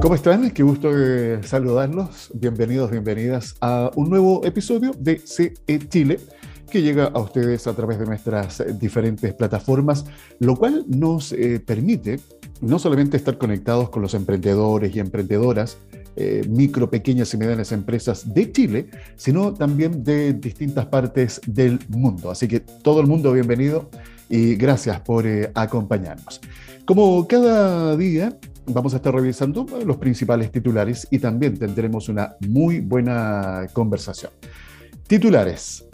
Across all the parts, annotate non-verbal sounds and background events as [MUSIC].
¿Cómo están? Qué gusto de saludarlos. Bienvenidos, bienvenidas a un nuevo episodio de CE Chile que llega a ustedes a través de nuestras diferentes plataformas, lo cual nos eh, permite no solamente estar conectados con los emprendedores y emprendedoras, eh, micro, pequeñas y medianas empresas de Chile, sino también de distintas partes del mundo. Así que todo el mundo bienvenido y gracias por eh, acompañarnos. Como cada día, vamos a estar revisando los principales titulares y también tendremos una muy buena conversación. Titulares.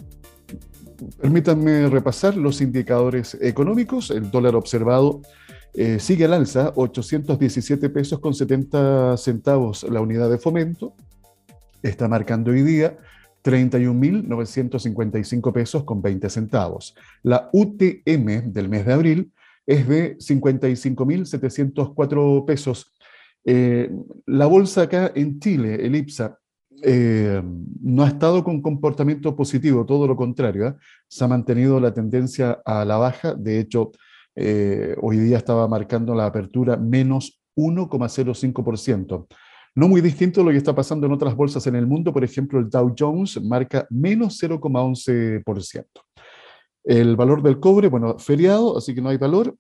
Permítanme repasar los indicadores económicos. El dólar observado eh, sigue al alza, 817 pesos con 70 centavos la unidad de fomento. Está marcando hoy día 31.955 pesos con 20 centavos. La UTM del mes de abril es de 55.704 pesos. Eh, la bolsa acá en Chile, el IPSA, eh, no ha estado con comportamiento positivo, todo lo contrario, ¿eh? se ha mantenido la tendencia a la baja, de hecho, hoy día estaba marcando la apertura menos 1,05%. No muy distinto a lo que está pasando en otras bolsas en el mundo, por ejemplo, el Dow Jones marca menos 0,11%. El valor del cobre, bueno, feriado, así que no hay valor.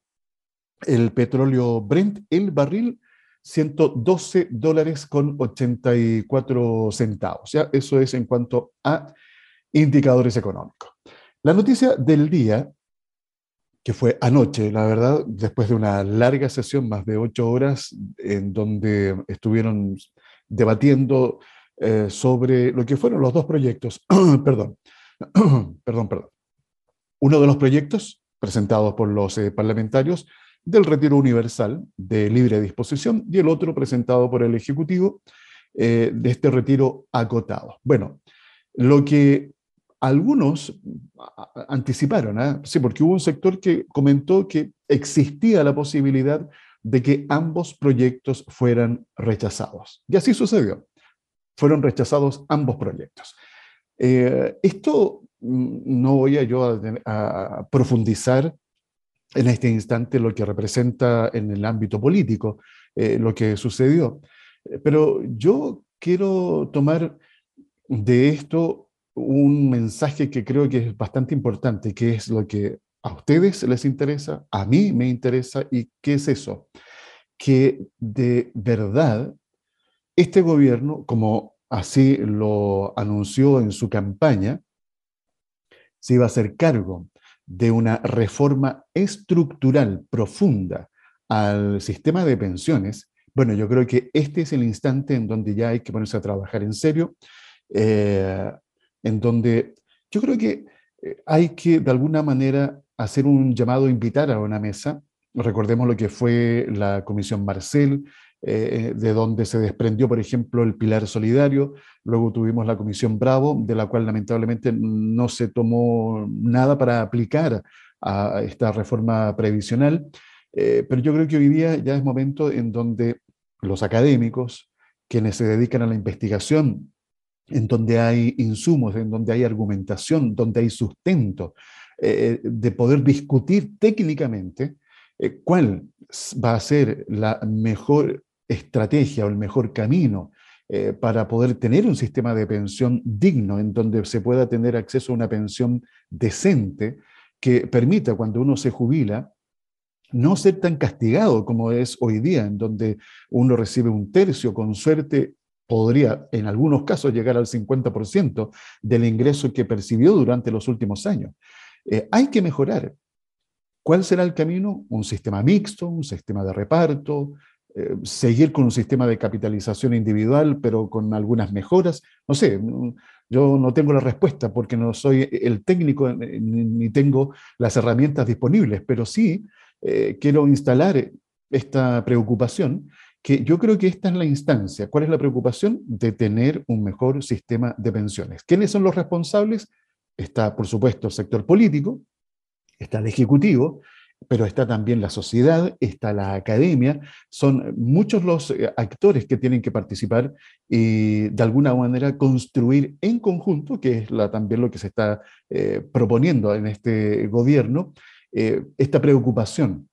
El petróleo Brent, el barril, 112 dólares con 84 centavos. ¿ya? Eso es en cuanto a indicadores económicos. La noticia del día, que fue anoche, la verdad, después de una larga sesión, más de ocho horas, en donde estuvieron debatiendo eh, sobre lo que fueron los dos proyectos, [CLEARS THROAT] [CLEARS THROAT] perdón, perdón, perdón. Uno de los proyectos presentados por los eh, parlamentarios del retiro universal de libre disposición y el otro presentado por el Ejecutivo eh, de este retiro acotado. Bueno, lo que algunos anticiparon, ¿eh? sí, porque hubo un sector que comentó que existía la posibilidad de que ambos proyectos fueran rechazados. Y así sucedió. Fueron rechazados ambos proyectos. esto Mm, no voy a yo a, profundizar en este instante lo que representa en el ámbito político eh, lo que sucedió, pero yo quiero tomar de esto un mensaje que creo que es bastante importante, que es lo que a ustedes les interesa, a mí me interesa, y qué es eso, que de verdad este gobierno, como así lo anunció en su campaña, se iba a hacer cargo de una reforma estructural profunda al sistema de pensiones, bueno, yo creo que este es el instante en donde ya hay que ponerse a trabajar en serio, eh, en donde yo creo que eh, hay que de alguna manera hacer un llamado, invitar a una mesa. Recordemos lo que fue la Comisión Marcel, eh, de donde se desprendió, por ejemplo, el pilar solidario. Luego tuvimos la Comisión Bravo, de la cual lamentablemente no se tomó nada para aplicar a esta reforma previsional. Eh, pero yo creo que hoy día ya es momento en donde los académicos, quienes se dedican a la investigación, en donde hay insumos, en donde hay argumentación, donde hay sustento, eh, de poder discutir técnicamente cuál va a ser la mejor estrategia o el mejor camino eh, para poder tener un sistema de pensión digno, en donde se pueda tener acceso a una pensión decente que permita cuando uno se jubila no ser tan castigado como es hoy día, en donde uno recibe un tercio, con suerte podría en algunos casos llegar al 50% del ingreso que percibió durante los últimos años. Eh, hay que mejorar. ¿Cuál será el camino? Un sistema mixto, un sistema de reparto, eh, seguir con un sistema de capitalización individual, pero con algunas mejoras. No sé, yo no tengo la respuesta porque no soy el técnico ni tengo las herramientas disponibles, pero sí eh, quiero instalar esta preocupación, que yo creo que esta es la instancia. ¿Cuál es la preocupación? De tener un mejor sistema de pensiones. ¿Quiénes son los responsables? Está, por supuesto, el sector político, está el Ejecutivo, pero está también la sociedad, está la academia, son muchos los eh, actores que tienen que participar y de alguna manera construir en conjunto, que es también lo que se está eh, proponiendo en este gobierno, eh, esta preocupación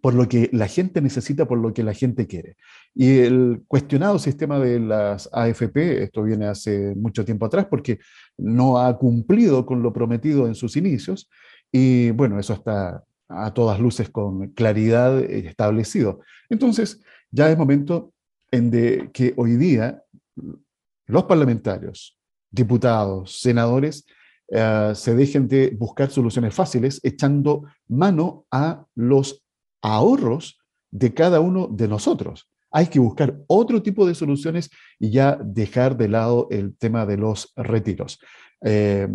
por lo que la gente necesita, por lo que la gente quiere. Y el cuestionado sistema de las AFP, esto viene hace mucho tiempo atrás porque no ha cumplido con lo prometido en sus inicios, y bueno, eso está a todas luces con claridad establecido. Entonces, ya es momento en de que hoy día los parlamentarios, diputados, senadores, eh, se dejen de buscar soluciones fáciles echando mano a los ahorros de cada uno de nosotros. Hay que buscar otro tipo de soluciones y ya dejar de lado el tema de los retiros. Eh,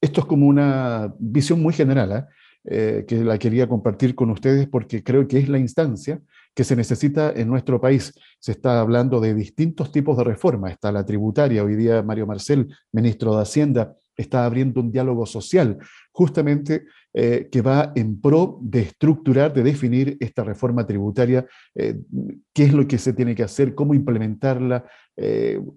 esto es como una visión muy general, ¿eh? Eh, que la quería compartir con ustedes porque creo que es la instancia que se necesita en nuestro país. Se está hablando de distintos tipos de reformas. Está la tributaria, hoy día Mario Marcel, ministro de Hacienda, está abriendo un diálogo social, justamente eh, que va en pro de estructurar, de definir esta reforma tributaria, eh, qué es lo que se tiene que hacer, cómo implementarla,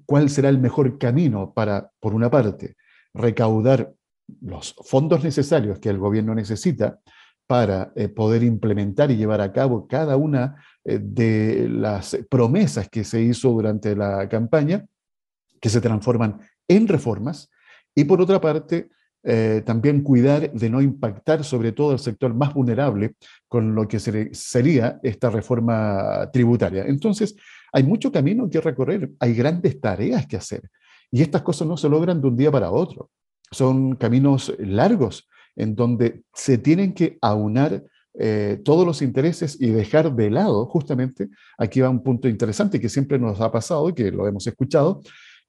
cuál será el mejor camino para, por una parte, recaudar los fondos necesarios que el gobierno necesita para eh, poder implementar y llevar a cabo cada una eh, de las promesas que se hizo durante la campaña, que se transforman en reformas, y por otra parte, eh, también cuidar de no impactar sobre todo el sector más vulnerable con lo que sería esta reforma tributaria. Entonces, hay mucho camino que recorrer, hay grandes tareas que hacer, y estas cosas no se logran de un día para otro son caminos largos en donde se tienen que aunar eh, todos los intereses y dejar de lado, justamente, aquí va un punto interesante que siempre nos ha pasado y que lo hemos escuchado,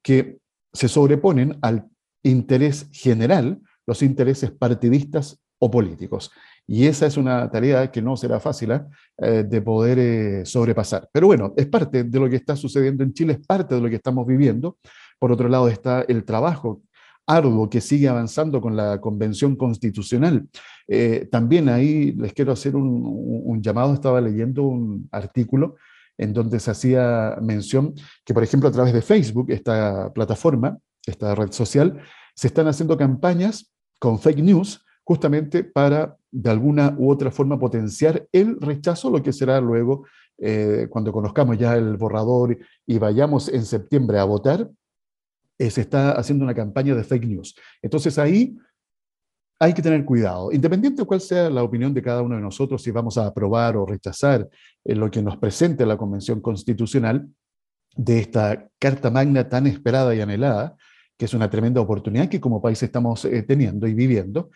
que se sobreponen al interés general los intereses partidistas o políticos. Y esa es una tarea que no será fácil ¿eh? de poder eh, sobrepasar. Pero bueno, es parte de lo que está sucediendo en Chile, es parte de lo que estamos viviendo. Por otro lado está el trabajo arduo que sigue avanzando con la Convención Constitucional. Eh, también ahí les quiero hacer un, llamado, estaba leyendo un artículo en donde se hacía mención que, por ejemplo, a través de Facebook, esta plataforma, esta red social, se están haciendo campañas con fake news justamente para, de alguna u otra forma, potenciar el rechazo, lo que será luego, eh, cuando conozcamos ya el borrador y vayamos en septiembre a votar, eh, se está haciendo una campaña de fake news. Entonces ahí hay que tener cuidado, independiente de cuál sea la opinión de cada uno de nosotros, si vamos a aprobar o rechazar eh, lo que nos presente la Convención Constitucional de esta Carta Magna tan esperada y anhelada, que es una tremenda oportunidad que como país estamos eh, teniendo y viviendo.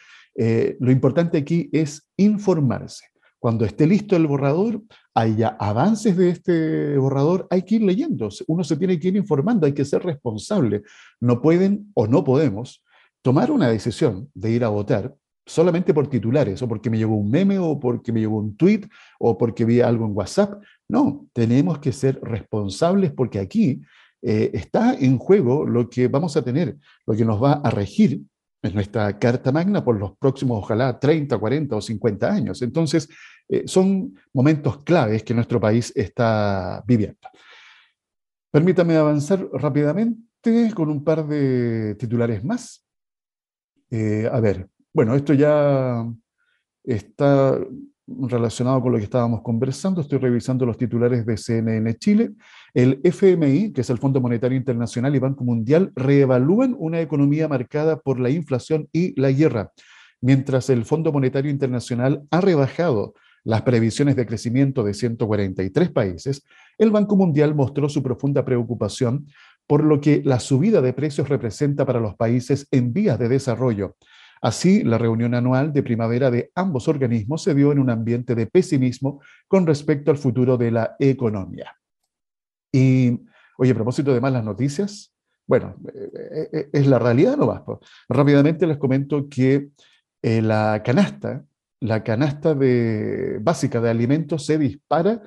lo importante aquí es informarse. Cuando esté listo el borrador, haya avances de este borrador, hay que ir leyendo. Uno se tiene que ir informando, hay que ser responsable. No pueden o no podemos tomar una decisión de ir a votar solamente por titulares, o porque me llegó un meme, o porque me llegó un tweet, o porque vi algo en WhatsApp. No, tenemos que ser responsables porque aquí eh, está en juego lo que vamos a tener, lo que nos va a regir en nuestra Carta Magna por los próximos, ojalá, 30, 40 o 50 años. Entonces, eh, son momentos claves que nuestro país está viviendo. Permítame avanzar rápidamente con un par de titulares más. Eh, a ver, bueno, esto ya está relacionado con lo que estábamos conversando. Estoy revisando los titulares de CNN Chile. El FMI, que es el Fondo Monetario Internacional y Banco Mundial, reevalúan una economía marcada por la inflación y la guerra, mientras el Fondo Monetario Internacional ha rebajado las previsiones de crecimiento de 143 países, el Banco Mundial mostró su profunda preocupación por lo que la subida de precios representa para los países en vías de desarrollo. Así, la reunión anual de primavera de ambos organismos se dio en un ambiente de pesimismo con respecto al futuro de la economía. Y, oye, a propósito de malas noticias, bueno, eh, eh, eh, es la realidad no más. Rápidamente les comento que la canasta la canasta básica de alimentos se dispara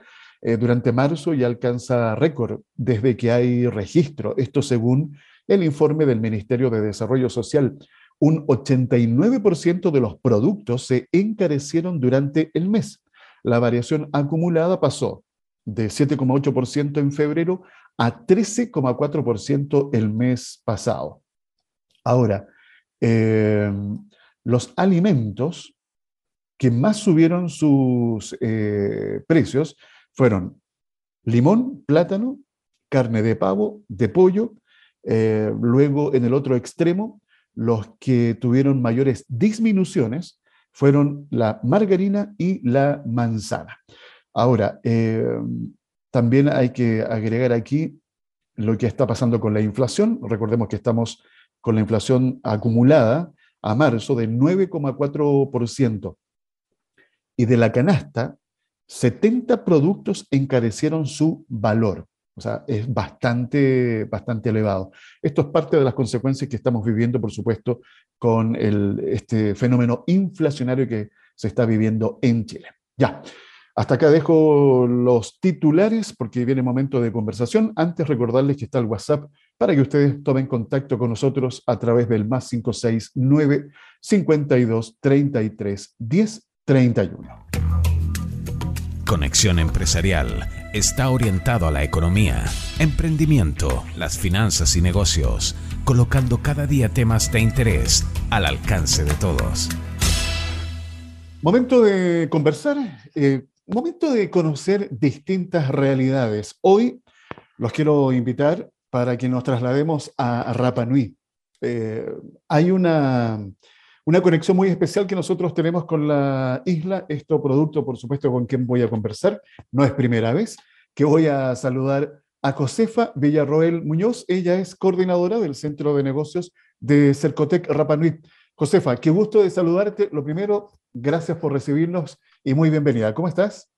durante marzo y alcanza récord desde que hay registro. Esto según el informe del Ministerio de Desarrollo Social. Un 89% de los productos se encarecieron durante el mes. La variación acumulada pasó de 7,8% en febrero a 13,4% el mes pasado. Ahora, eh, los alimentos que más subieron sus eh, precios fueron limón, plátano, carne de pavo, de pollo. Eh, luego, en el otro extremo, los que tuvieron mayores disminuciones fueron la margarina y la manzana. Ahora, eh, también hay que agregar aquí lo que está pasando con la inflación. Recordemos que estamos con la inflación acumulada a marzo de 9,4%. Y de la canasta, 70 productos encarecieron su valor. O sea, es bastante, bastante elevado. Esto es parte de las consecuencias que estamos viviendo, por supuesto, con este fenómeno inflacionario que se está viviendo en Chile. Ya, hasta acá dejo los titulares porque viene momento de conversación. Antes recordarles que está el WhatsApp para que ustedes tomen contacto con nosotros a través del más 569 52 33 10 31. Conexión Empresarial está orientado a la economía, emprendimiento, las finanzas y negocios, colocando cada día temas de interés al alcance de todos. Momento de conversar, eh, momento de conocer distintas realidades. Hoy los quiero invitar para que nos traslademos a, Rapa Nui. Eh, hay una una conexión muy especial que nosotros tenemos con la isla. Esto producto, por supuesto, con quien voy a conversar. No es primera vez que voy a saludar a Josefa Villarroel Muñoz. Ella es coordinadora del Centro de Negocios de Cercotec Rapanui. Josefa, qué gusto de saludarte. Lo primero, gracias por recibirnos y muy bienvenida. ¿Cómo estás?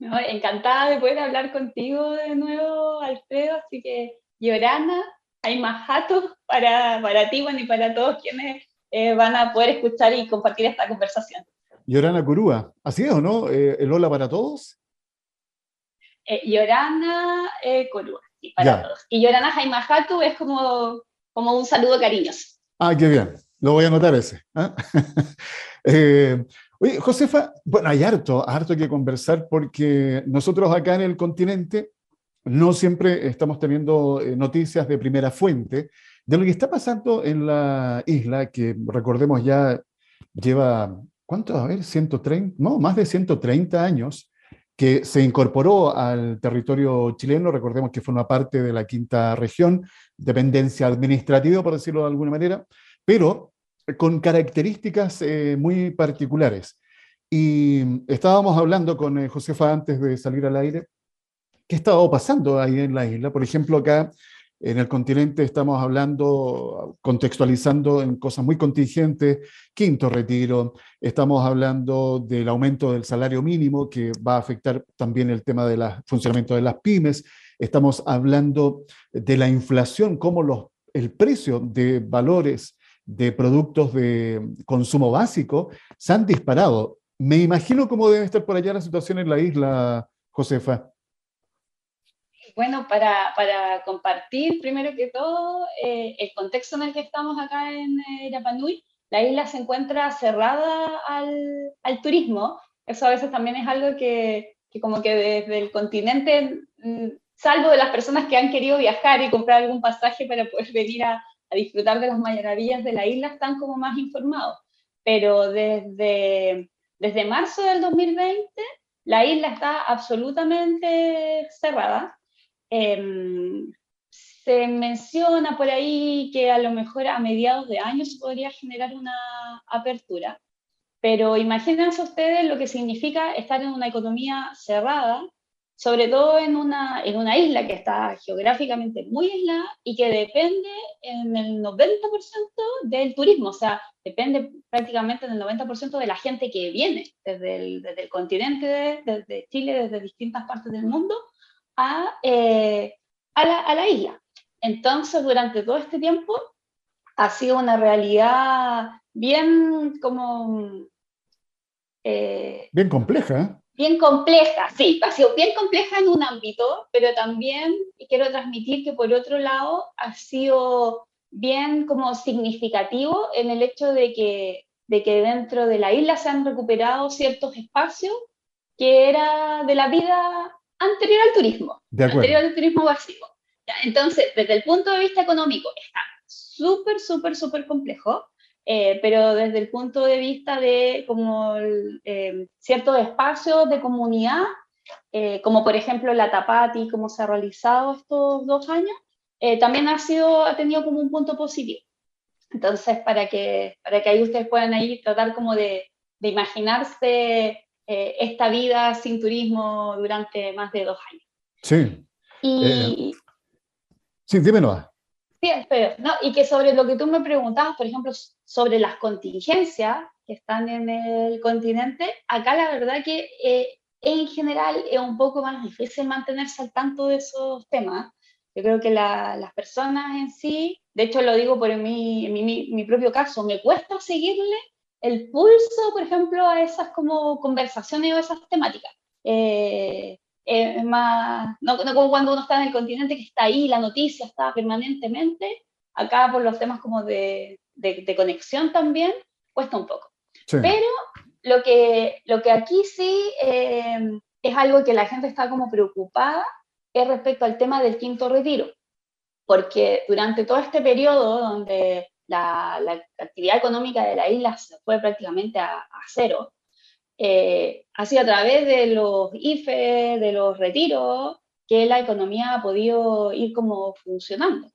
encantada de poder hablar contigo de nuevo, Alfredo. Así que, Yorana, hay más para, para ti bueno, y para todos quienes eh, van a poder escuchar y compartir esta conversación. Yorana Curúa, ¿así es o no? Eh, ¿El hola para todos? Eh, Yorana eh, Curúa, sí, para todos. Y Yorana Jaimajatu es como, como un saludo cariñoso. Ah, qué bien. Lo voy a anotar ese. ¿ah? [LAUGHS] oye, Josefa, bueno, hay harto, harto que conversar porque nosotros acá en el continente no siempre estamos teniendo noticias de primera fuente de lo que está pasando en la isla, que recordemos ya lleva, ¿cuánto? A ver, 130, no, más de 130 años que se incorporó al territorio chileno, recordemos que forma parte de la quinta región, dependencia administrativa, por decirlo de alguna manera, pero con características eh, muy particulares. Y estábamos hablando con eh, Josefa antes de salir al aire, ¿qué estaba pasando ahí en la isla? Por ejemplo, acá en el continente estamos hablando, contextualizando en cosas muy contingentes, quinto retiro, estamos hablando del aumento del salario mínimo que va a afectar también el tema del funcionamiento de las pymes, estamos hablando de la inflación, cómo los, el precio de valores de productos de consumo básico se han disparado. Me imagino cómo debe estar por allá la situación en la isla, Josefa. Bueno, para, compartir primero que todo eh, el contexto en el que estamos acá en eh, la isla se encuentra cerrada al, turismo. Eso a veces también es algo que, como que desde el continente, mm, salvo de las personas que han querido viajar y comprar algún pasaje para poder venir a, disfrutar de las maravillas de la isla, están como más informados. Pero desde marzo del 2020, la isla está absolutamente cerrada. Em, se menciona por ahí que a lo mejor a mediados de año se podría generar una apertura, pero imagínense ustedes lo que significa estar en una economía cerrada, sobre todo en una, en una isla que está geográficamente muy aislada y que depende en el 90% del turismo, o sea, depende prácticamente del 90% de la gente que viene desde el, desde el continente, desde Chile, desde distintas partes del mundo, eh, a, la, a la isla. Entonces, durante todo este tiempo ha sido una realidad bien como... Eh, bien compleja. ¿eh? Bien compleja, sí, ha sido bien compleja en un ámbito, pero también quiero transmitir que por otro lado ha sido bien como significativo en el hecho de que, de que dentro de la isla se han recuperado ciertos espacios que era de la vida anterior al turismo, anterior al turismo básico. Entonces, desde el punto de vista económico, está súper, súper, súper complejo. eh, pero desde el punto de vista de como eh, ciertos espacios de comunidad, eh, como por ejemplo la Tapati, como se ha realizado estos dos años, también ha, sido, ha tenido como un punto positivo. Entonces, para que, para que ahí ustedes puedan ahí tratar como de, de imaginarse esta vida sin turismo durante más de dos años. Sí. Y, sí, dímelo. Sí, espero. No, y que sobre lo que tú me preguntabas, por ejemplo, sobre las contingencias que están en el continente, acá la verdad que eh, en general es un poco más difícil mantenerse al tanto de esos temas. Yo creo que las personas en sí, de hecho lo digo por mi, mi, mi, propio caso, me cuesta seguirle el pulso, por ejemplo, a esas como conversaciones o esas temáticas. Eh, es más, no, no, como cuando uno está en el continente que está ahí, la noticia está permanentemente, acá por los temas como de, de, conexión también, cuesta un poco. Pero lo que, lo que aquí sí eh, es algo que la gente está como preocupada es respecto al tema del quinto retiro, porque durante todo este periodo donde la, la actividad económica de la isla se fue prácticamente a, a cero, eh, ha sido a través de los IFE, de los retiros, que la economía ha podido ir como funcionando.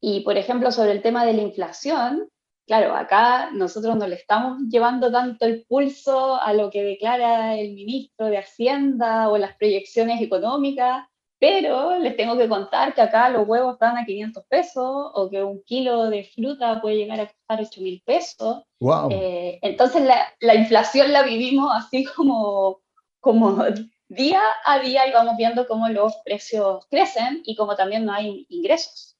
Y, por ejemplo, sobre el tema de la inflación, claro, acá nosotros no le estamos llevando tanto el pulso a lo que declara el ministro de Hacienda o las proyecciones económicas, pero les tengo que contar que acá los huevos están a 500 pesos o que un kilo de fruta puede llegar a costar 8 mil pesos. Wow. Eh, entonces la, la, inflación la vivimos así como, como día a día y vamos viendo cómo los precios crecen y como también no hay ingresos,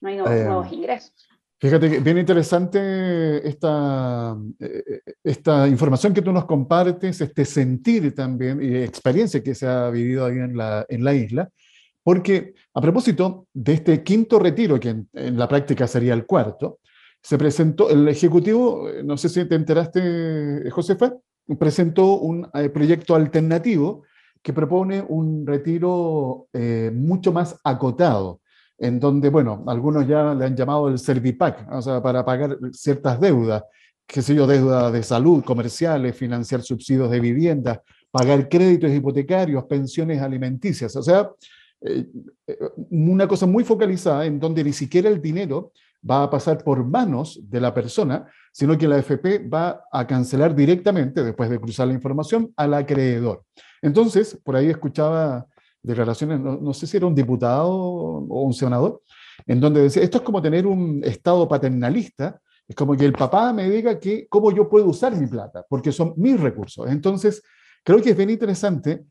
no hay nuevos, eh, nuevos ingresos. Fíjate que bien interesante esta, eh, esta información que tú nos compartes, este sentir también y experiencia que se ha vivido ahí en la, en la isla, porque a propósito de este quinto retiro, que en, en, la práctica sería el cuarto, se presentó, el Ejecutivo, no sé si te enteraste, Josefa, presentó un eh, proyecto alternativo que propone un retiro eh, mucho más acotado en donde, bueno, algunos ya le han llamado el Servipack, o sea, para pagar ciertas deudas, qué sé yo, deudas de salud, comerciales, financiar subsidios de vivienda, pagar créditos hipotecarios, pensiones alimenticias, o sea, eh, eh, una cosa muy focalizada en donde ni siquiera el dinero va a pasar por manos de la persona, sino que la FP va a cancelar directamente, después de cruzar la información, al acreedor. Entonces, por ahí escuchaba declaraciones, no, sé si era un diputado o un senador, en donde decía, esto es como tener un Estado paternalista, es como que el papá me diga que cómo yo puedo usar mi plata, porque son mis recursos. Entonces, creo que es bien interesante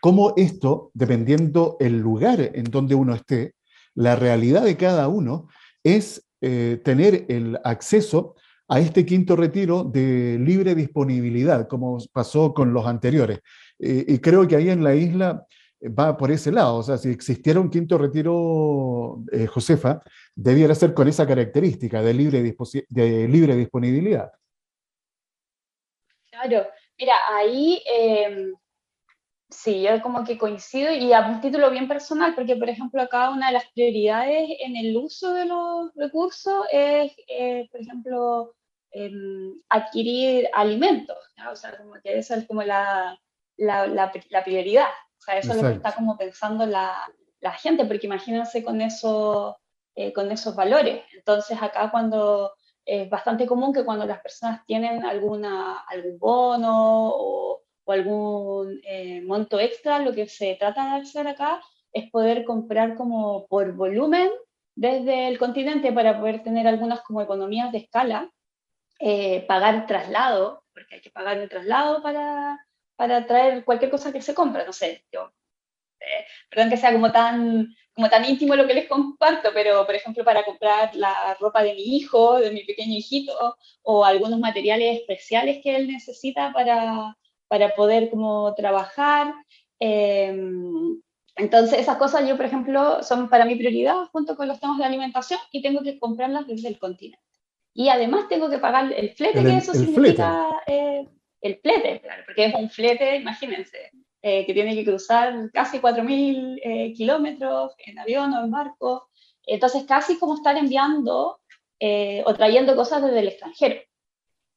cómo esto, dependiendo el lugar en donde uno esté, la realidad de cada uno, es eh, tener el acceso a este quinto retiro de libre disponibilidad, como pasó con los anteriores. Eh, y creo que ahí en la isla va por ese lado. O sea, si existiera un quinto retiro, eh, Josefa, debiera ser con esa característica de libre, de libre disponibilidad. Claro, mira, ahí em, sí, yo como que coincido y a un título bien personal, porque por ejemplo acá una de las prioridades en el uso de los recursos es, eh, por ejemplo, em, adquirir alimentos, o sea, como que esa es como la, la prioridad. Sea, eso es lo que está como pensando la, la gente, porque imagínense con, eso, eh, con esos valores. Entonces acá cuando es bastante común que cuando las personas tienen alguna, algún bono o, o algún eh, monto extra, lo que se trata de hacer acá es poder comprar como por volumen desde el continente para poder tener algunas como economías de escala, eh, pagar traslado, porque hay que pagar el traslado para, para traer cualquier cosa que se compra, no sé, yo, eh, perdón que sea como tan, como tan íntimo lo que les comparto, pero por ejemplo para comprar la ropa de mi hijo, de mi pequeño hijito, o algunos materiales especiales que él necesita para, para poder como trabajar. Eh, entonces, esas cosas yo, por ejemplo, son para mi prioridad junto con los temas de alimentación y tengo que comprarlas desde el continente. Y además tengo que pagar el flete, que eso significa eh, el flete, claro, porque es un flete, imagínense, eh, que tiene que cruzar casi 4.000 eh, kilómetros en avión o en barco. Entonces, casi como estar enviando eh, o trayendo cosas desde el extranjero.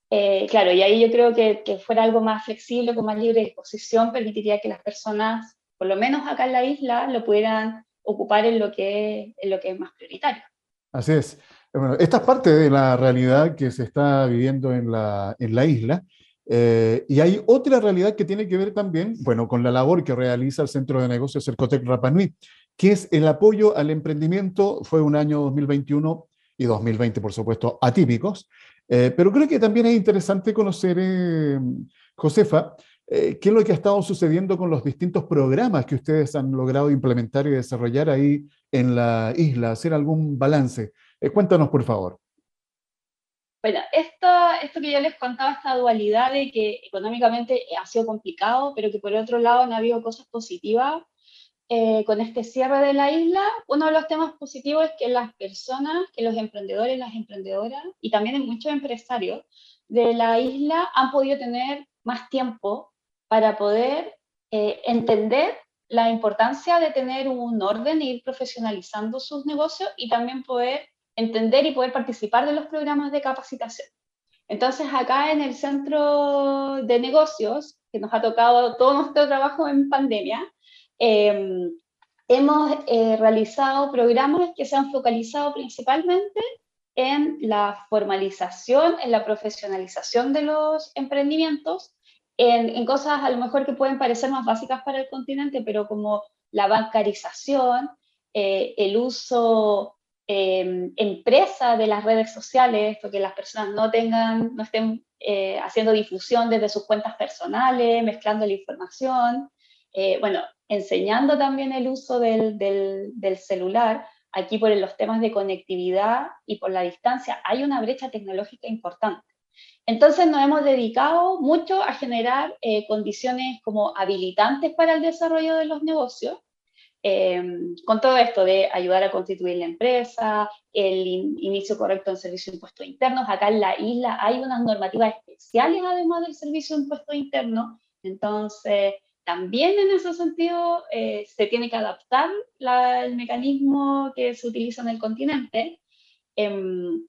Eh, claro, y ahí yo creo que, que, fuera algo más flexible, con más libre disposición, permitiría que las personas, por lo menos acá en la isla, lo pudieran ocupar en lo que, en lo que es más prioritario. Así es. Bueno, esta es parte de la realidad que se está viviendo en la, en la isla. Eh, y hay otra realidad que tiene que ver también, bueno, con la labor que realiza el Centro de Negocios Cercotec Rapanui, que es el apoyo al emprendimiento. Fue un año 2021 y 2020, por supuesto, atípicos. Eh, pero creo que también es interesante conocer, eh, Josefa, qué es lo que ha estado sucediendo con los distintos programas que ustedes han logrado implementar y desarrollar ahí en la isla, hacer algún balance. cuéntanos, por favor. Bueno, esto, esto que yo les contaba, esta dualidad de que económicamente ha sido complicado, pero que por otro lado han habido cosas positivas eh, con este cierre de la isla, uno de los temas positivos es que las personas, que los emprendedores, las emprendedoras y también muchos empresarios de la isla han podido tener más tiempo para poder eh, entender la importancia de tener un orden e ir profesionalizando sus negocios y también poder entender y poder participar de los programas de capacitación. Entonces, acá en el centro de negocios, que nos ha tocado todo nuestro trabajo en pandemia, em, hemos eh, realizado programas que se han focalizado principalmente en la formalización, en la profesionalización de los emprendimientos, en, en, cosas a lo mejor que pueden parecer más básicas para el continente, pero como la bancarización, eh, el uso eh, empresa de las redes sociales, que las personas no tengan, no estén eh, haciendo difusión desde sus cuentas personales, mezclando la información, eh, bueno, enseñando también el uso del, celular. Aquí por los temas de conectividad y por la distancia hay una brecha tecnológica importante. Entonces nos hemos dedicado mucho a generar eh, condiciones como habilitantes para el desarrollo de los negocios, Em, con todo esto de ayudar a constituir la empresa, el inicio correcto en servicio de impuestos internos, acá en la isla hay unas normativas especiales además del servicio de impuestos internos, entonces también en ese sentido eh, se tiene que adaptar el mecanismo que se utiliza en el continente. Em,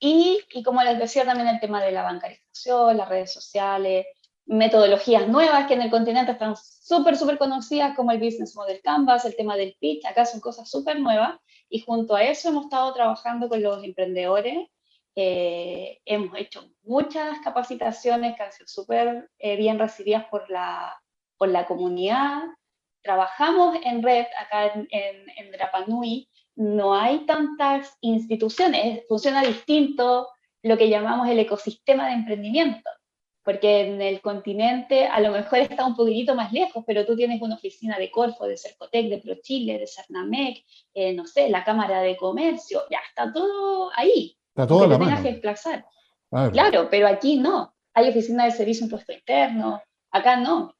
y, y, como les decía también el tema de la bancarización, las redes sociales, metodologías nuevas que en el continente están súper, súper conocidas, como el Business Model Canvas, el tema del pitch, acá son cosas súper nuevas, y junto a eso hemos estado trabajando con los emprendedores, eh, hemos hecho muchas capacitaciones que han sido súper eh, bien recibidas por la, por la comunidad, trabajamos en red acá en, en, en Drapanui, no hay tantas instituciones, funciona distinto lo que llamamos el ecosistema de emprendimiento porque en el continente a lo mejor [LAUGHS] está un poquitito más lejos, pero tú tienes una oficina de Corfo, de Cercotec, de ProChile, de Cernamec, eh, no sé, la Cámara de Comercio, ya está todo ahí. Está todo en la mano. que desplazar. Claro, pero aquí no. Hay oficina de servicio impuesto interno, acá no.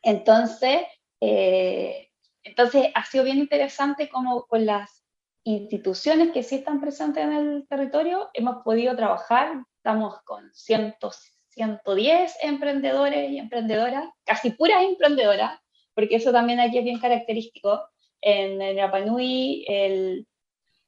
Entonces, eh, entonces ha sido bien interesante como con las instituciones que sí están presentes en el territorio hemos podido trabajar, estamos con cientos 110 emprendedores y emprendedoras, casi puras emprendedoras, porque eso también aquí es bien característico. En, Rapanui, el,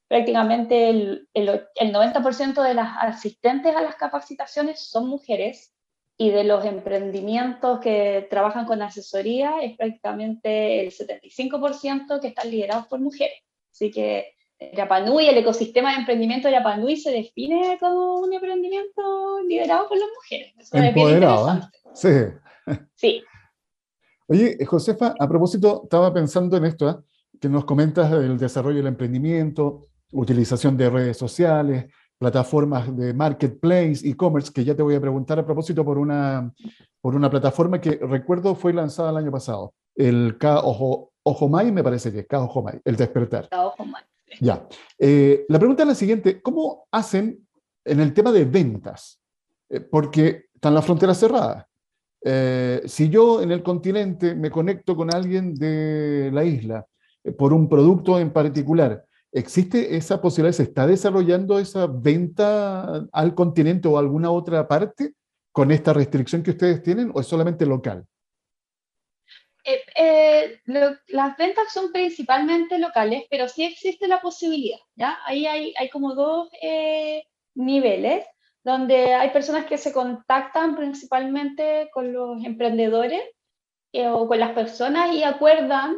prácticamente el, el, el 90% de las asistentes a las capacitaciones son mujeres y de los emprendimientos que trabajan con asesoría es prácticamente el 75% que están liderados por mujeres. Así que Yapanui, el ecosistema de emprendimiento de Yapanui se define como un emprendimiento liderado por las mujeres. Empoderado, ¿eh? Sí. Sí. Oye, Josefa, a propósito, estaba pensando en esto, ¿eh? que nos comentas del desarrollo del emprendimiento, utilización de redes sociales, plataformas de marketplace, e-commerce, que ya te voy a preguntar a propósito por una, por una plataforma que recuerdo fue lanzada el año pasado, el K Ojo, Ojomai, me parece que es K Ojomai, el despertar. K Ojomai. Ya. Eh, la pregunta es la siguiente, ¿cómo hacen en el tema de ventas? Eh, porque están las fronteras cerradas. Eh, si yo en el continente me conecto con alguien de la isla por un producto en particular, ¿existe esa posibilidad? ¿Se está desarrollando esa venta al continente o a alguna otra parte con esta restricción que ustedes tienen o es solamente local? Eh, eh, las ventas son principalmente locales, pero sí existe la posibilidad, ¿ya? Ahí hay, hay como dos eh, niveles donde hay personas que se contactan principalmente con los emprendedores o con las personas y acuerdan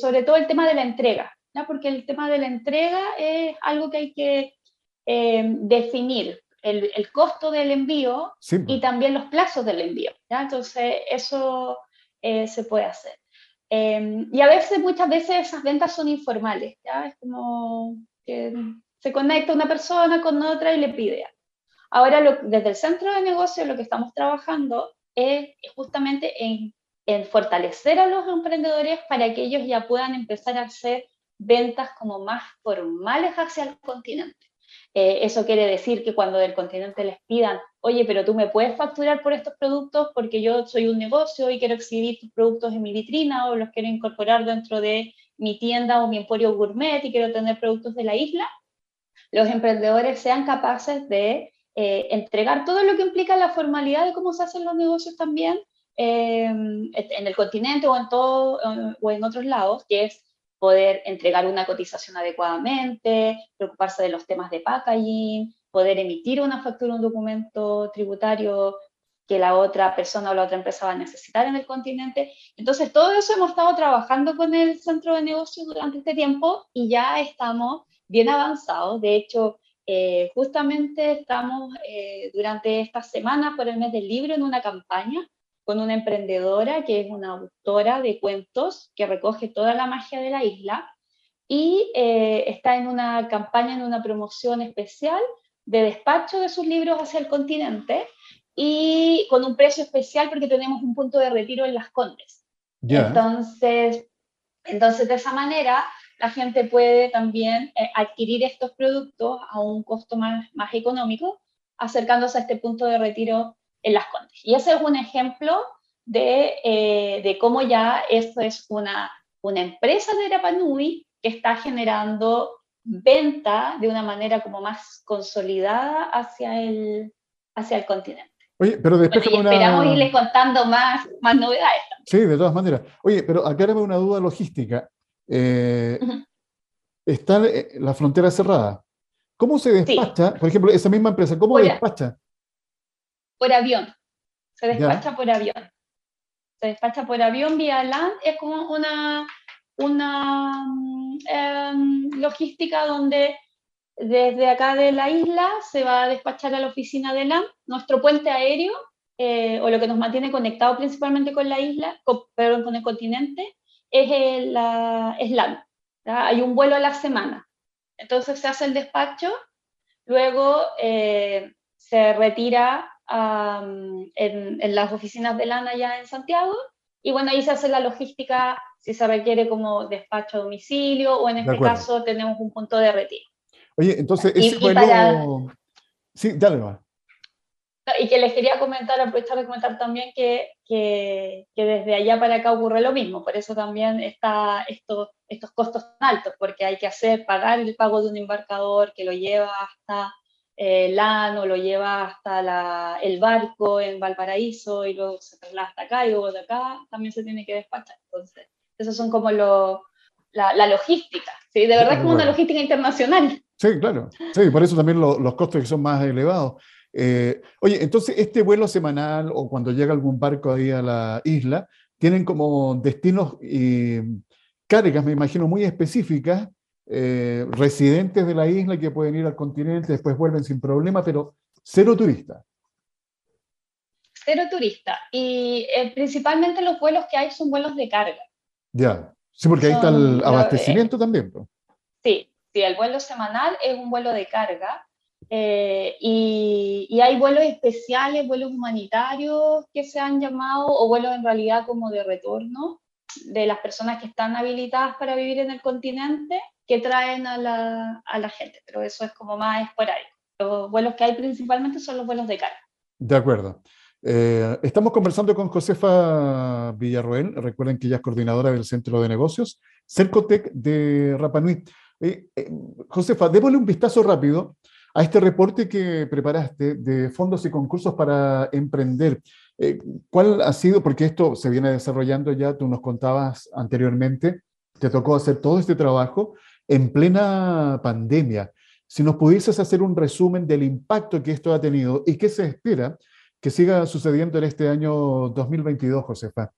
sobre todo el tema de la entrega, ¿ya? Porque el tema de la entrega es algo que hay que definir, el, el, costo del envío y pues. también los plazos del envío, ¿ya? Entonces, eso eh, se puede hacer. Em, y a veces, muchas veces esas ventas son informales, ¿ya? Es como que se conecta una persona con otra y le pide. Ahora, desde el centro de negocio, lo que estamos trabajando es, justamente en, en, fortalecer a los emprendedores para que ellos ya puedan empezar a hacer ventas como más formales hacia el continente. Eh, eso quiere decir que cuando del continente les pidan, oye, pero tú me puedes facturar por estos productos porque yo soy un negocio y quiero exhibir tus productos en mi vitrina o los quiero incorporar dentro de mi tienda o mi emporio gourmet y quiero tener productos de la isla, los emprendedores sean capaces de eh, entregar todo lo que implica la formalidad de cómo se hacen los negocios también eh, en el continente o en, todo, o en otros lados, que es poder entregar una cotización adecuadamente, preocuparse de los temas de packaging, poder emitir una factura, un documento tributario que la otra persona o la otra empresa va a necesitar en el continente. Entonces, todo eso hemos estado trabajando con el centro de negocios durante este tiempo y ya estamos bien avanzados. De hecho, eh, justamente estamos eh, durante esta semana por el mes del libro en una campaña con una emprendedora que es una autora de cuentos que recoge toda la magia de la isla y eh, está en una campaña, en una promoción especial de despacho de sus libros hacia el continente y con un precio especial porque tenemos un punto de retiro en Las Condes. Entonces, entonces, de esa manera, la gente puede también eh, adquirir estos productos a un costo más, más económico, acercándose a este punto de retiro en Las Condes. Y ese es un ejemplo de, eh, de cómo ya esto es una, una empresa de Rapanui que está generando venta de una manera como más consolidada hacia el, hacia el continente. Oye, pero después esperamos irles contando más, más novedades. Sí, de todas maneras. Oye, pero acá una duda logística. Eh, está la frontera cerrada. ¿Cómo se despacha, por ejemplo, esa misma empresa, cómo despacha por avión. Se despacha por avión. Se despacha por avión vía land. Es como una, una em, logística donde desde acá de la isla se va a despachar a la oficina de LAN, nuestro puente aéreo, eh, o lo que nos mantiene conectado principalmente con la isla, con, perdón, con el continente, es, el, la, es LAN. Hay un vuelo a la semana. Entonces se hace el despacho, luego eh, se retira en, las oficinas de LAN allá en Santiago. Y bueno, ahí se hace la logística si se requiere como despacho a domicilio o en este caso tenemos un punto de retiro. Oye, entonces ese vuelo... Sí, dale, va. Y que les quería comentar, aprovechar de comentar también que, que, que, desde allá para acá ocurre lo mismo, por eso también está estos, estos costos altos, porque hay que hacer, pagar el pago de un embarcador que lo lleva hasta eh, Lano lo lleva hasta el barco en Valparaíso y luego se traslada hasta acá y luego de acá también se tiene que despachar. Entonces, esos son como lo, la, logística, ¿sí? De verdad es como una logística internacional. Sí, claro. Sí, por eso también los costos son más elevados. Eh, oye, entonces este vuelo semanal o cuando llega algún barco ahí a la isla, tienen como destinos y cargas, me imagino, muy específicas eh, residentes de la isla que pueden ir al continente, después vuelven sin problema, pero cero turista. Cero turista. Y eh, principalmente los vuelos que hay son vuelos de carga. Ya, sí, porque ahí está el abastecimiento también. Sí, sí, el vuelo semanal es un vuelo de carga. Eh, y, y, hay vuelos especiales, vuelos humanitarios que se han llamado, o vuelos en realidad como de retorno de las personas que están habilitadas para vivir en el continente que traen a la, a la gente, pero eso es como más esporádico. Los vuelos que hay principalmente son los vuelos de carga. De acuerdo. Eh, estamos conversando con Josefa Villarroel, recuerden que ella es coordinadora del Centro de Negocios, Cercotec de Rapanui. Eh, eh, Josefa, démosle un vistazo rápido a este reporte que preparaste de fondos y concursos para emprender. Eh, ¿Cuál ha sido, porque esto se viene desarrollando ya, tú nos contabas anteriormente, te tocó hacer todo este trabajo en plena pandemia. Si nos pudieses hacer un resumen del impacto que esto ha tenido y qué se espera que siga sucediendo en este año 2022, Josefa.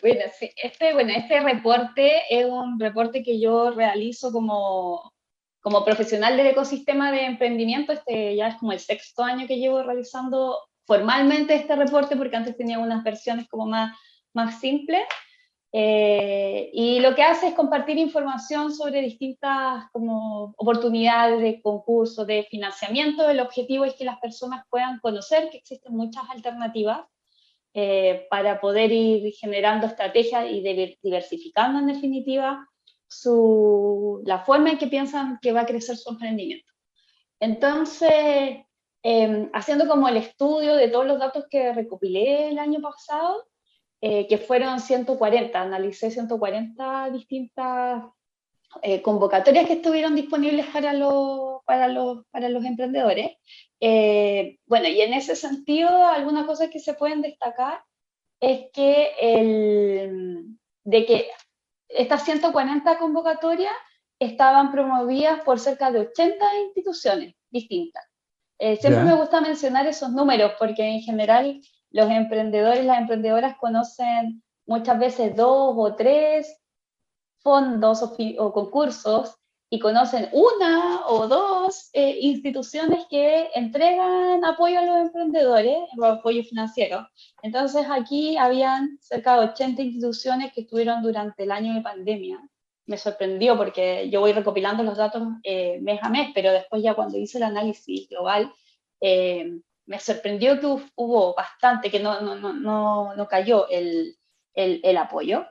Bueno, sí, este, bueno, este reporte es un reporte que yo realizo como, como profesional del ecosistema de emprendimiento. Este ya es como el sexto año que llevo realizando formalmente este reporte, porque antes tenía unas versiones como más, más simples. Eh, y lo que hace es compartir información sobre distintas como, oportunidades de concurso, de financiamiento. El objetivo es que las personas puedan conocer que existen muchas alternativas eh, para poder ir generando estrategias y diversificando en definitiva su, la forma en que piensan que va a crecer su emprendimiento. Entonces, em, haciendo como el estudio de todos los datos que recopilé el año pasado, eh, que fueron 140, analicé 140 distintas eh, convocatorias que estuvieron disponibles para los, para los, para los emprendedores. Eh, bueno, y en ese sentido, algunas cosas que se pueden destacar es que, el, de que estas 140 convocatorias estaban promovidas por cerca de 80 instituciones distintas. siempre me gusta mencionar esos números porque en general los emprendedores, las emprendedoras conocen muchas veces dos o tres fondos o, concursos y conocen una o dos eh, instituciones que entregan apoyo a los emprendedores, apoyo financiero. Entonces aquí habían cerca de 80 instituciones que estuvieron durante el año de pandemia. Me sorprendió porque yo voy recopilando los datos eh, mes a mes, pero después ya cuando hice el análisis global, eh, me sorprendió que hubo bastante, que no, no, no, no cayó el, el, el, apoyo.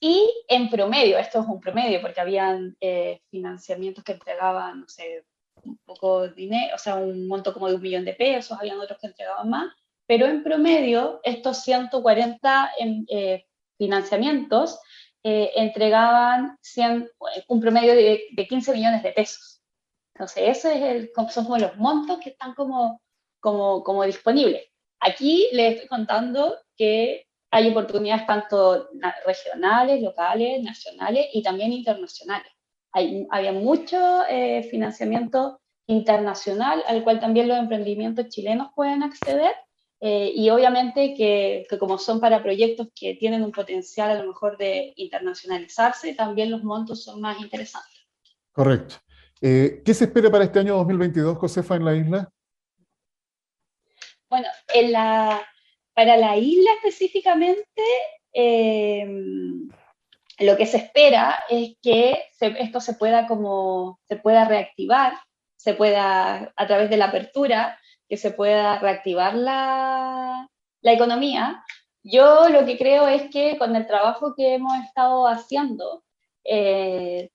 Y en promedio, esto es un promedio, porque habían eh, financiamientos que entregaban, no sé, un poco de dinero, o sea, un monto como de un millón de pesos, habían otros que entregaban más, pero en promedio, estos 140 en, eh, financiamientos eh, entregaban 100, un promedio de, de, 15 millones de pesos. Entonces, eso es son como los montos que están como como, como disponible. Aquí les estoy contando que hay oportunidades tanto regionales, locales, nacionales y también internacionales. Hay, había mucho eh, financiamiento internacional al cual también los emprendimientos chilenos pueden acceder eh, y obviamente que, que, como son para proyectos que tienen un potencial a lo mejor de internacionalizarse, también los montos son más interesantes. Correcto. Eh, ¿Qué se espera para este año 2022, Josefa, en la isla? Bueno, en la, para la isla específicamente, em, lo que se espera es que esto se pueda, como, se pueda reactivar, se pueda, a través de la apertura, que se pueda reactivar la, la economía. Yo lo que creo es que con el trabajo que hemos estado haciendo, eh,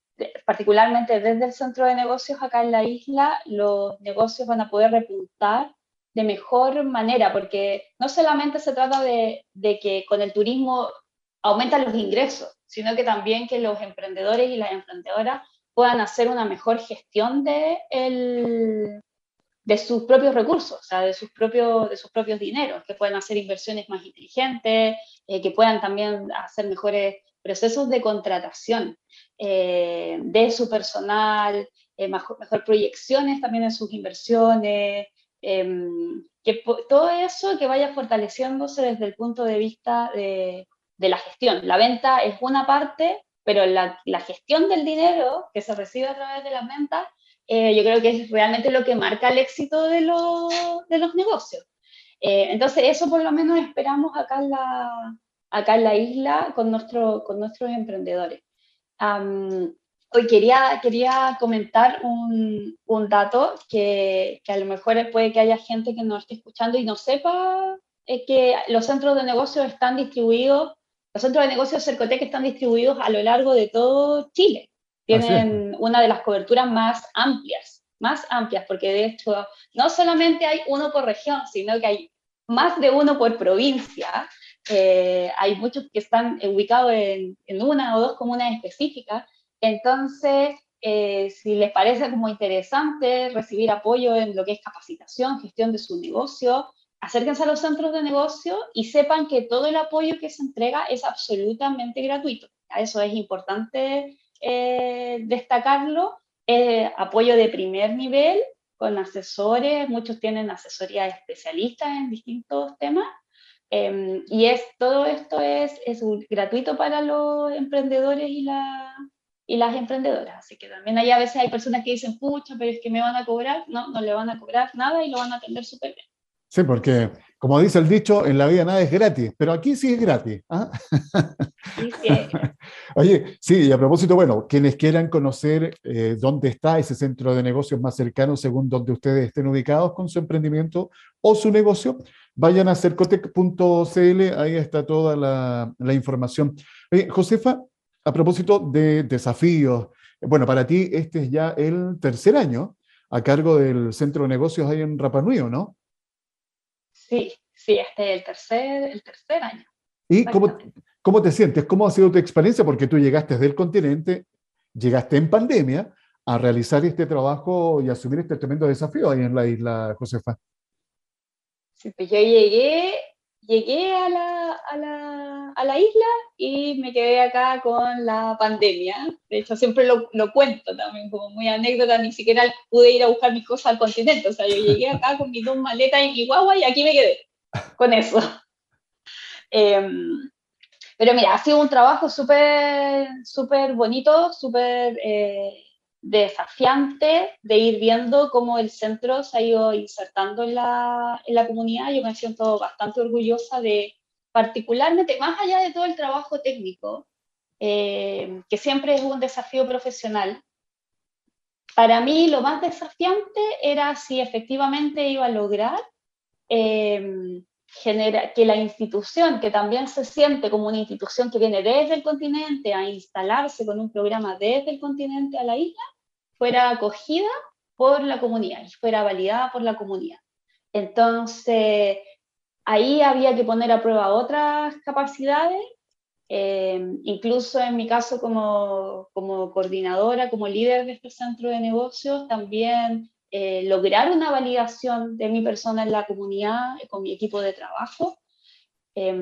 particularmente desde el centro de negocios acá en la isla, los negocios van a poder repuntar de mejor manera, porque no solamente se trata de, de, que con el turismo aumentan los ingresos, sino que también que los emprendedores y las emprendedoras puedan hacer una mejor gestión de, el, de sus propios recursos, o sea, de sus propios, de sus propios dineros, que puedan hacer inversiones más inteligentes, eh, que puedan también hacer mejores procesos de contratación eh, de su personal, eh, mejor, mejor, proyecciones también en sus inversiones, Em, que todo eso que vaya fortaleciéndose desde el punto de vista de, la gestión. La venta es una parte, pero la, gestión del dinero que se recibe a través de las ventas, eh, yo creo que es realmente lo que marca el éxito de, de los negocios. Eh, entonces, eso por lo menos esperamos acá en la, acá en la isla con, nuestro, con nuestros emprendedores. Hoy quería, quería comentar un, un dato que, que, a lo mejor puede que haya gente que nos esté escuchando y no sepa es que los centros de negocios están distribuidos, los centros de negocios Cercotec están distribuidos a lo largo de todo Chile. Tienen una de las coberturas más amplias, más amplias, porque de hecho no solamente hay uno por región, sino que hay más de uno por provincia. Eh, hay muchos que están ubicados en, en, una o dos comunas específicas entonces, eh, si les parece como interesante recibir apoyo en lo que es capacitación, gestión de su negocio, acérquense a los centros de negocio y sepan que todo el apoyo que se entrega es absolutamente gratuito. Eso es importante eh, destacarlo. apoyo de primer nivel con asesores, muchos tienen asesoría especialistas en distintos temas. Em, y es, todo esto es, es gratuito para los emprendedores y la, y las emprendedoras. Así que también hay a veces hay personas que dicen, pucha, pero es que me van a cobrar. No, no le van a cobrar nada y lo van a atender súper bien. Sí, porque como dice el dicho, en la vida nada es gratis, pero aquí sí es gratis. ¿ah? Sí, sí. [LAUGHS] Oye, sí, y a propósito, bueno, quienes quieran conocer eh, dónde está ese centro de negocios más cercano según donde ustedes estén ubicados con su emprendimiento o su negocio, vayan a cercotec.cl, ahí está toda la, la información. Oye, Josefa, a propósito de desafíos, bueno, para ti este es ya el tercer año a cargo del centro de negocios ahí en Rapanui, ¿no? Sí, sí, este es el tercer, el tercer año. ¿Y cómo, cómo te sientes? ¿Cómo ha sido tu experiencia? Porque tú llegaste del continente, llegaste en pandemia a realizar este trabajo y asumir este tremendo desafío ahí en la isla, Josefa. Sí, pues yo llegué llegué a la, a, la, a la, isla y me quedé acá con la pandemia. De hecho, siempre lo, lo, cuento también como muy anécdota, ni siquiera pude ir a buscar mis cosas al continente. O sea, yo llegué acá con mis dos maletas y mi guagua y aquí me quedé con eso. [LAUGHS] Em, pero mira, ha sido un trabajo súper, súper bonito, súper... Eh, desafiante de ir viendo cómo el centro se ha ido insertando en la, en la comunidad. Yo me siento bastante orgullosa de, particularmente, más allá de todo el trabajo técnico, eh, que siempre es un desafío profesional, para mí lo más desafiante era si efectivamente iba a lograr eh, que la institución, que también se siente como una institución que viene desde el continente a instalarse con un programa desde el continente a la isla, fuera acogida por la comunidad y fuera validada por la comunidad. Entonces, ahí había que poner a prueba otras capacidades, eh, incluso en mi caso como, como, coordinadora, como líder de este centro de negocios, también eh, lograr una validación de mi persona en la comunidad con mi equipo de trabajo. Eh,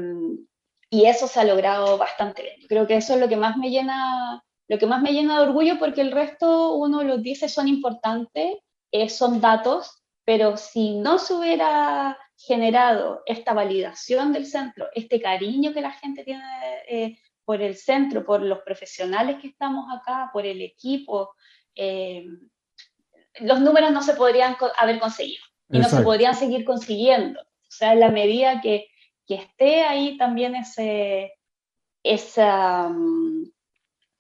y eso se ha logrado bastante bien. Creo que eso es lo que más me llena lo que más me llena de orgullo porque el resto uno los dice son importantes, eh, son datos, pero si no se hubiera generado esta validación del centro, este cariño que la gente tiene eh, por el centro, por los profesionales que estamos acá, por el equipo, eh, los números no se podrían haber conseguido y no se podrían seguir consiguiendo. O sea, en la medida que, que esté ahí también ese, esa, mm,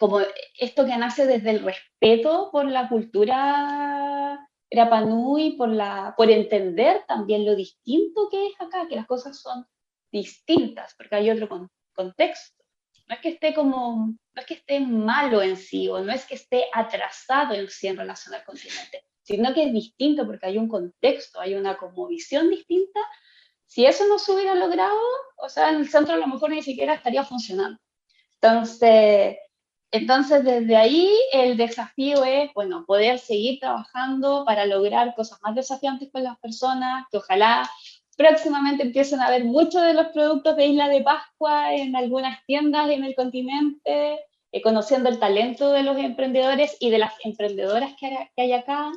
como esto que nace desde el respeto por la cultura Rapanui, por, la, por entender también lo distinto que es acá, que las cosas son distintas, porque hay otro contexto. No es que esté como, no es que esté malo en sí, o no es que esté atrasado en sí en relación al continente, sino que es distinto porque hay un contexto, hay una como visión distinta. Si eso no se hubiera logrado, o sea, en el centro a lo mejor ni siquiera estaría funcionando. Entonces, entonces, desde ahí el desafío es, bueno, poder seguir trabajando para lograr cosas más desafiantes con las personas, que ojalá próximamente empiecen a ver muchos de los productos de Isla de Pascua en algunas tiendas en el continente, eh, conociendo el talento de los emprendedores y de las emprendedoras que, hay acá,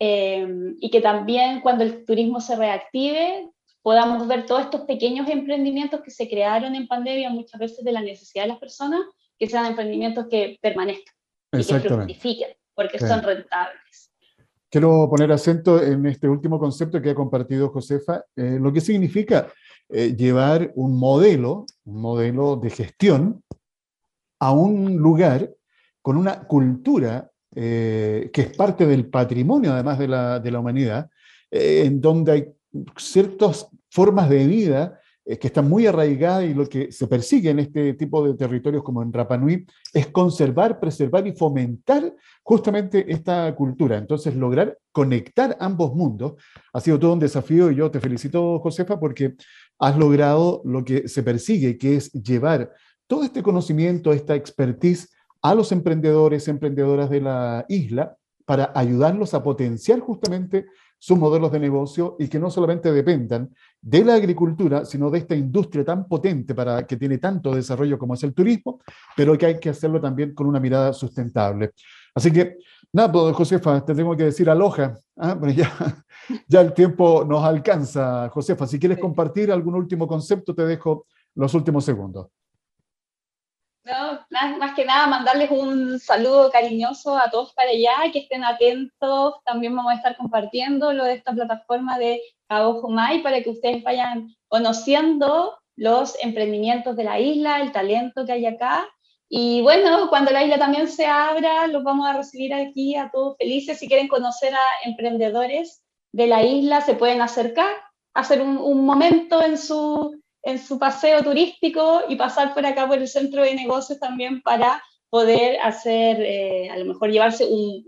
eh, y que también cuando el turismo se reactive podamos ver todos estos pequeños emprendimientos que se crearon en pandemia, muchas veces de la necesidad de las personas, que sean emprendimientos que permanezcan y que fructifiquen, porque son rentables. Quiero poner acento en este último concepto que ha compartido Josefa, eh, lo que significa eh, llevar un modelo, un modelo de gestión a un lugar con una cultura eh, que es parte del patrimonio, además de la, de la humanidad, en donde hay ciertas formas de vida que está muy arraigada y lo que se persigue en este tipo de territorios como en Rapanui es conservar, preservar y fomentar justamente esta cultura. Entonces, lograr conectar ambos mundos ha sido todo un desafío y yo te felicito, Josefa, porque has logrado lo que se persigue, que es llevar todo este conocimiento, esta expertise a los emprendedores, emprendedoras de la isla, para ayudarlos a potenciar justamente sus modelos de negocio y que no solamente dependan de la agricultura, sino de esta industria tan potente para que tiene tanto desarrollo como es el turismo, pero que hay que hacerlo también con una mirada sustentable. Así que, nada, pues, Josefa, te tengo que decir aloja, ¿ah? ya, [LAUGHS] ya el tiempo nos alcanza, Josefa. Si quieres compartir algún último concepto, te dejo los últimos segundos. No, más, que nada mandarles un saludo cariñoso a todos para allá, que estén atentos. También vamos a estar compartiendo lo de esta plataforma de Cabo Jumay para que ustedes vayan conociendo los emprendimientos de la isla, el talento que hay acá. Y bueno, cuando la isla también se abra, los vamos a recibir aquí a todos felices. Si quieren conocer a emprendedores de la isla, se pueden acercar, hacer un, un momento en su en su paseo turístico y pasar por acá por el centro de negocios también para poder hacer, eh, a lo mejor llevarse un,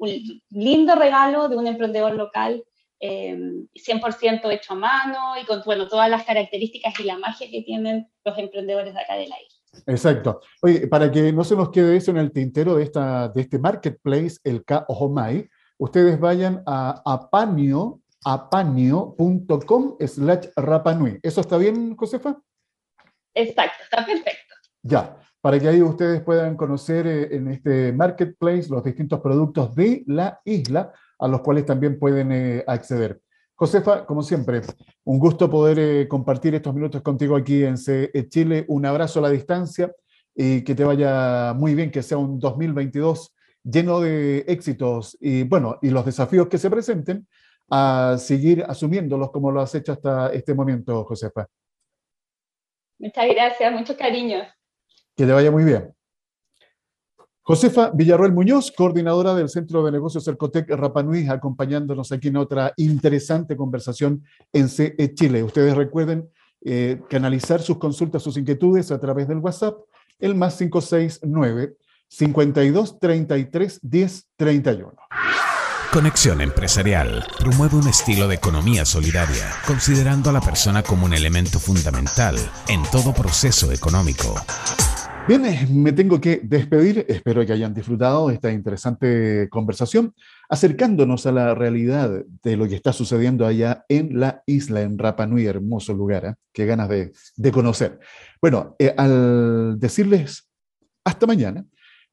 lindo regalo de un emprendedor local eh, 100% hecho a mano y con bueno, todas las características y la magia que tienen los emprendedores de acá de la isla. Exacto. Oye, para que no se nos quede eso en el tintero de, esta, de este marketplace, el K Ojomai, ustedes vayan a apanio, apanio.com slash rapanui. ¿Eso está bien, Josefa? Exacto, está perfecto. Ya, para que ahí ustedes puedan conocer eh, en este marketplace los distintos productos de la isla a los cuales también pueden eh, acceder. Josefa, como siempre, un gusto poder eh, compartir estos minutos contigo aquí en CE Chile. Un abrazo a la distancia y que te vaya muy bien, que sea un 2022 lleno de éxitos y bueno, y los desafíos que se presenten a seguir asumiéndolos como lo has hecho hasta este momento, Josefa. Muchas gracias, mucho cariño. Que te vaya muy bien. Josefa Villarroel Muñoz, coordinadora del Centro de Negocios Cercotec Rapanui, acompañándonos aquí en otra interesante conversación en CE Chile. Ustedes recuerden eh, canalizar sus consultas, sus inquietudes a través del WhatsApp, el más 569 52 33 10 31. Conexión Empresarial promueve un estilo de economía solidaria, considerando a la persona como un elemento fundamental en todo proceso económico. Bien, eh, me tengo que despedir. Espero que hayan disfrutado esta interesante conversación, acercándonos a la realidad de lo que está sucediendo allá en la isla, en Rapa Nui, hermoso lugar. ¿eh? Qué ganas de, conocer. Bueno, eh, al decirles hasta mañana,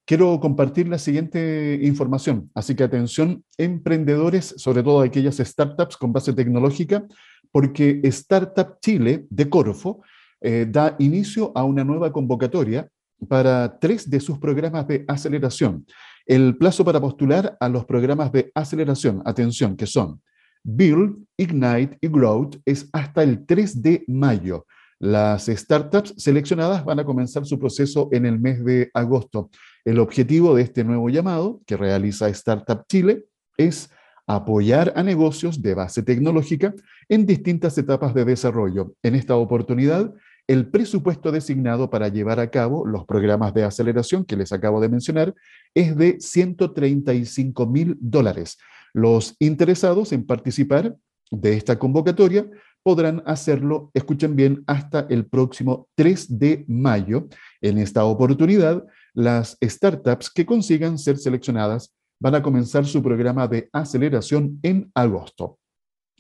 quiero compartir la siguiente información. Así que atención, emprendedores, sobre todo aquellas startups con base tecnológica, porque Startup Chile de Corfo eh, da inicio a una nueva convocatoria para tres de sus programas de aceleración. El plazo para postular a los programas de aceleración, atención, que son Build, Ignite y Growth, es hasta el 3 de mayo. Las startups seleccionadas van a comenzar su proceso en el mes de agosto. El objetivo de este nuevo llamado que realiza Startup Chile es apoyar a negocios de base tecnológica en distintas etapas de desarrollo. En esta oportunidad, el presupuesto designado para llevar a cabo los programas de aceleración que les acabo de mencionar es de 135 mil dólares. Los interesados en participar de esta convocatoria podrán hacerlo, escuchen bien, hasta el próximo 3 de mayo. En esta oportunidad, las startups que consigan ser seleccionadas van a comenzar su programa de aceleración en agosto.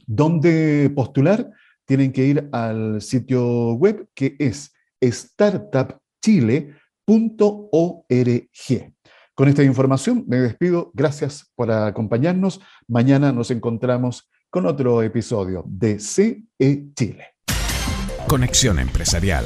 ¿Dónde postular? Tienen que ir al sitio web que es startupchile.org. Con esta información me despido. Gracias por acompañarnos. Mañana nos encontramos con otro episodio de CE Chile. Conexión Empresarial